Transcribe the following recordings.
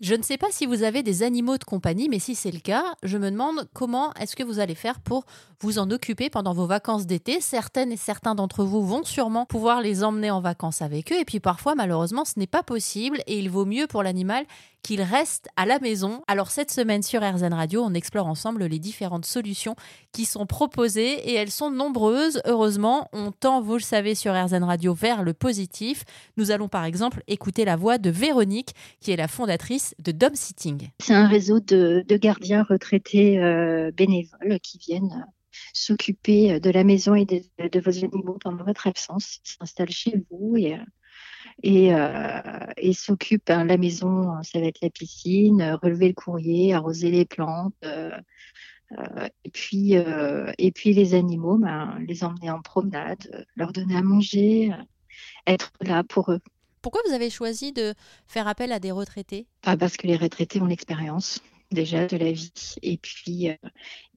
Je ne sais pas si vous avez des animaux de compagnie, mais si c'est le cas, je me demande comment est-ce que vous allez faire pour vous en occuper pendant vos vacances d'été. Certaines et certains d'entre vous vont sûrement pouvoir les emmener en vacances avec eux, et puis parfois, malheureusement, ce n'est pas possible, et il vaut mieux pour l'animal qu'il reste à la maison. Alors cette semaine sur RZN Radio, on explore ensemble les différentes solutions qui sont proposées, et elles sont nombreuses. Heureusement, on tend, vous le savez, sur RZN Radio vers le positif. Nous allons par exemple écouter la voix de Véronique, qui est la fondatrice de Dom Sitting. C'est un réseau de, gardiens retraités euh, bénévoles qui viennent euh, s'occuper euh, de la maison et de, vos animaux pendant votre absence. Ils s'installent chez vous et, s'occupent. Hein, la maison, ça va être la piscine, relever le courrier, arroser les plantes. et puis, et puis les animaux, ben, les emmener en promenade, leur donner à manger, être là pour eux. Pourquoi vous avez choisi de faire appel à des retraités? Ah, Parce que les retraités ont l'expérience déjà de la vie. Et puis euh,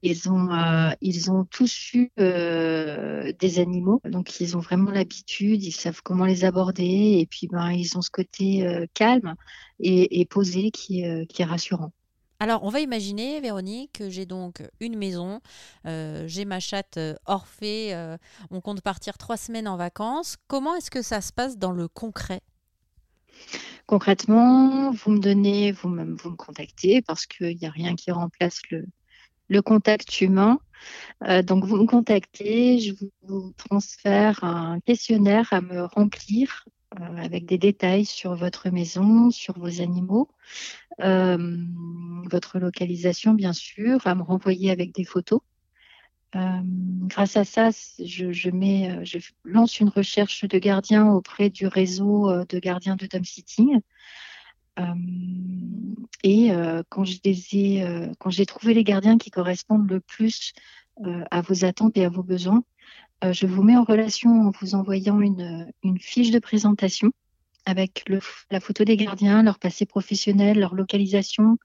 ils ont euh, ils ont tous eu euh, des animaux. Donc ils ont vraiment l'habitude ils savent comment les aborder. Et puis ben ils ont ce côté calme et, posé qui, qui est rassurant. Alors, on va imaginer, Véronique, que j'ai donc une maison, j'ai ma chatte Orphée, on compte partir trois semaines en vacances. Comment est-ce que ça se passe dans le concret? Concrètement, vous me donnez, vous, -même, vous me contactez parce qu'il n'y a rien qui remplace le, le contact humain. Euh, donc, vous me contactez, je vous transfère un questionnaire à me remplir euh, avec des détails sur votre maison, sur vos animaux, euh, votre localisation, bien sûr, à me renvoyer avec des photos. Euh, grâce à ça, je, mets, euh, je lance une recherche de gardiens auprès du réseau euh, de gardiens de Dom Sitting. et quand quand j'ai trouvé les gardiens qui correspondent le plus à vos attentes et à vos besoins, je vous mets en relation en vous envoyant une fiche de présentation avec le, la photo des gardiens, leur passé professionnel, leur localisation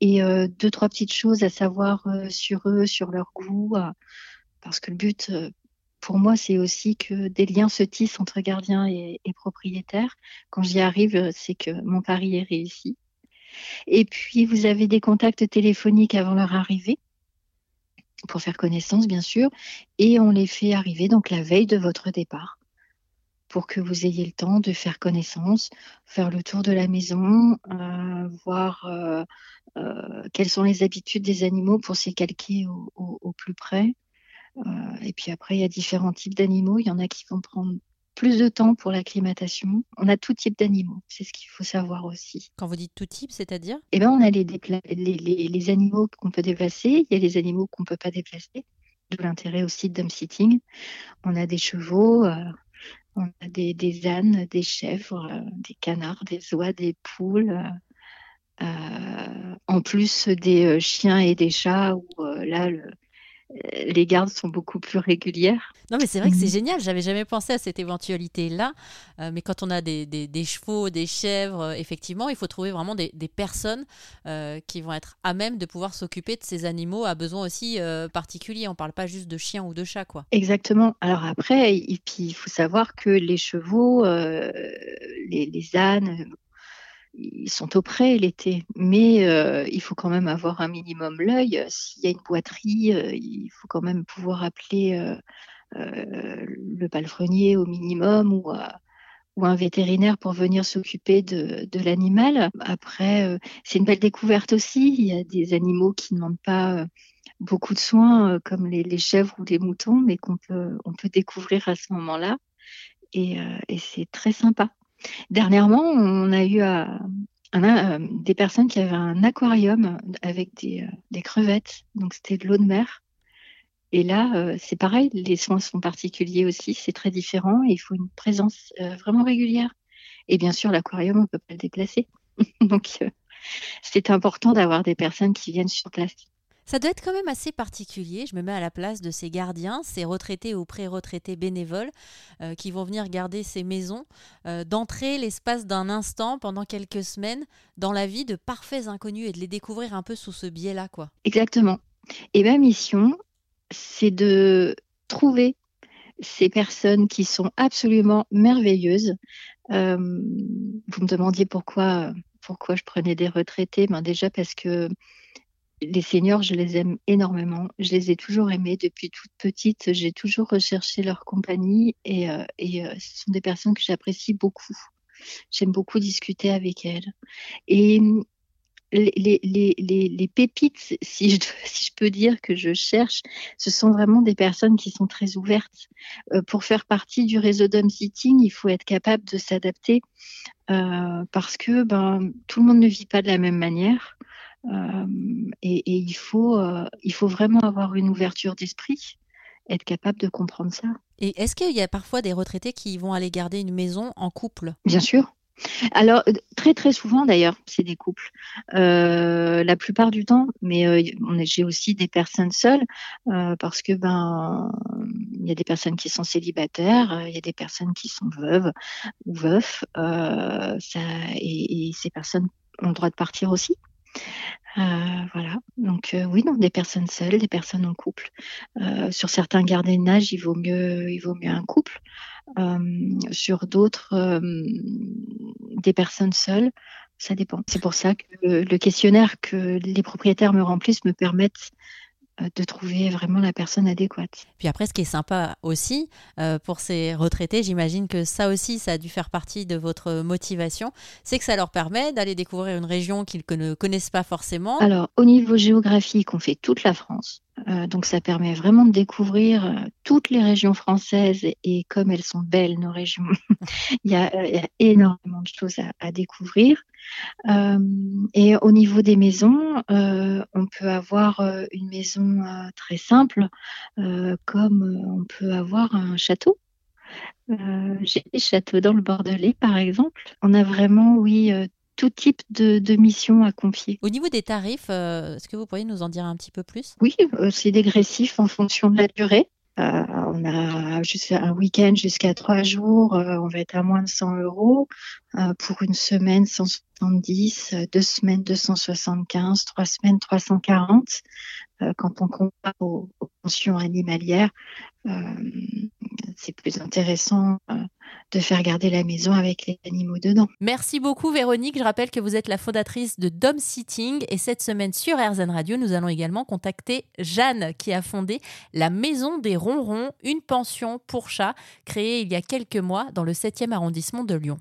et euh, deux, trois petites choses à savoir euh, sur eux, sur leur goût. Euh, parce que le but, pour moi, c'est aussi que des liens se tissent entre gardiens et, et propriétaires. Quand j'y arrive, c'est que mon pari est réussi. Et puis, vous avez des contacts téléphoniques avant leur arrivée pour faire connaissance, bien sûr, et on les fait arriver donc la veille de votre départ pour que vous ayez le temps de faire connaissance, faire le tour de la maison, euh, voir euh, euh, quelles sont les habitudes des animaux pour s'y calquer au, plus près. et puis après, il y a différents types d'animaux. Il y en a qui vont prendre plus de temps pour l'acclimatation. On a tout type d'animaux, c'est ce qu'il faut savoir aussi. Quand vous dites tout type, c'est-à-dire? Eh bien, on a les, les, les animaux qu'on peut déplacer, il y a les animaux qu'on ne peut pas déplacer, d'où l'intérêt aussi de dumb sitting. On a des chevaux, on a des, ânes, des chèvres, euh, des canards, des oies, des poules. Euh, euh, en plus des chiens et des chats où là les gardes sont beaucoup plus régulières. Non, mais c'est vrai que c'est mhm. génial. J'avais jamais pensé à cette éventualité-là. Euh, mais quand on a des, chevaux, des chèvres, euh, effectivement, il faut trouver vraiment des, personnes euh, qui vont être à même de pouvoir s'occuper de ces animaux à besoin aussi particuliers. On ne parle pas juste de chiens ou de chats, quoi. Exactement. Alors après, il faut savoir que les chevaux, les, les, ânes, ils sont au l'été, mais euh, il faut quand même avoir un minimum l'œil. S'il y a une boiterie, euh, il faut quand même pouvoir appeler euh, le palefrenier au minimum ou, un vétérinaire pour venir s'occuper de, l'animal. Après, c'est une belle découverte aussi. Il y a des animaux qui ne demandent pas beaucoup de soins, comme les, chèvres ou les moutons, mais qu'on peut, on peut découvrir à ce moment-là. Et c'est très sympa. Dernièrement, on a eu euh, euh, des personnes qui avaient un aquarium avec des, euh, crevettes, donc c'était de l'eau de mer. Et là, c'est pareil, les soins sont particuliers aussi, c'est très différent et il faut une présence vraiment régulière. Et bien sûr, l'aquarium, on ne peut pas le déplacer. donc, c'est important d'avoir des personnes qui viennent sur place. Ça doit être quand même assez particulier. Je me mets à la place de ces gardiens, ces retraités ou pré-retraités bénévoles euh, qui vont venir garder ces maisons, euh, d'entrer l'espace d'un instant pendant quelques semaines dans la vie de parfaits inconnus et de les découvrir un peu sous ce biais-là. quoi. Exactement. Et ma mission, c'est de trouver ces personnes qui sont absolument merveilleuses. Euh, vous me demandiez pourquoi pourquoi je prenais des retraités ben Déjà parce que les seniors, je les aime énormément. Je les ai toujours aimés depuis toute petite. J'ai toujours recherché leur compagnie et, euh, euh, ce sont des personnes que j'apprécie beaucoup. J'aime beaucoup discuter avec elles. Et les, les, pépites, si je, si je, peux dire que je cherche, ce sont vraiment des personnes qui sont très ouvertes. Euh, pour faire partie du réseau d'home sitting, il faut être capable de s'adapter parce que ben, tout le monde ne vit pas de la même manière. Euh, et, et, il, faut, euh, il faut vraiment avoir une ouverture d'esprit, être capable de comprendre ça. Et est-ce qu'il y a parfois des retraités qui vont aller garder une maison en couple? Bien sûr. Alors, très très souvent d'ailleurs, c'est des couples. Euh, la plupart du temps, mais euh, j'ai aussi des personnes seules euh, parce que ben il y a des personnes qui sont célibataires, il y a des personnes qui sont veuves ou veufs. ça, et, et, ces personnes ont le droit de partir aussi. Voilà. Donc oui, non, des personnes seules, des personnes en couple. sur certains gardiennages, il vaut mieux, il vaut mieux un couple. sur d'autres, des personnes seules, ça dépend. C'est pour ça que le questionnaire que les propriétaires me remplissent me permettent euh, de trouver vraiment la personne adéquate. Puis après, ce qui est sympa aussi euh, pour ces retraités, j'imagine que ça aussi, ça a dû faire partie de votre motivation, c'est que ça leur permet d'aller découvrir une région qu'ils ne connaissent pas forcément. Alors, au niveau géographique, on fait toute la France. Euh, donc ça permet vraiment de découvrir euh, toutes les régions françaises et, comme elles sont belles, nos régions, il, y a, il, y a, énormément de choses à, à découvrir. Euh, et au niveau des maisons, euh, on peut avoir euh, une maison très simple, comme on peut avoir un château. J'ai des châteaux dans le Bordelais, par exemple. On a vraiment, oui, tout type de, de mission à confier. Au niveau des tarifs, euh, est-ce que vous pourriez nous en dire un petit peu plus? Oui, euh, c'est dégressif en fonction de la durée. Euh, on a jusqu'à un week-end jusqu'à trois jours, euh, on va être à moins de 100 euros. Euh, pour une semaine, 170, deux semaines, 275, trois semaines, 340. quand on compare aux, aux pensions animalières, c'est plus intéressant de faire garder la maison avec les animaux dedans. Merci beaucoup Véronique. Je rappelle que vous êtes la fondatrice de Dom Sitting et cette semaine sur RZN Radio, nous allons également contacter Jeanne qui a fondé la Maison des Ronrons, une pension pour chats créée il y a quelques mois dans le 7e arrondissement de Lyon.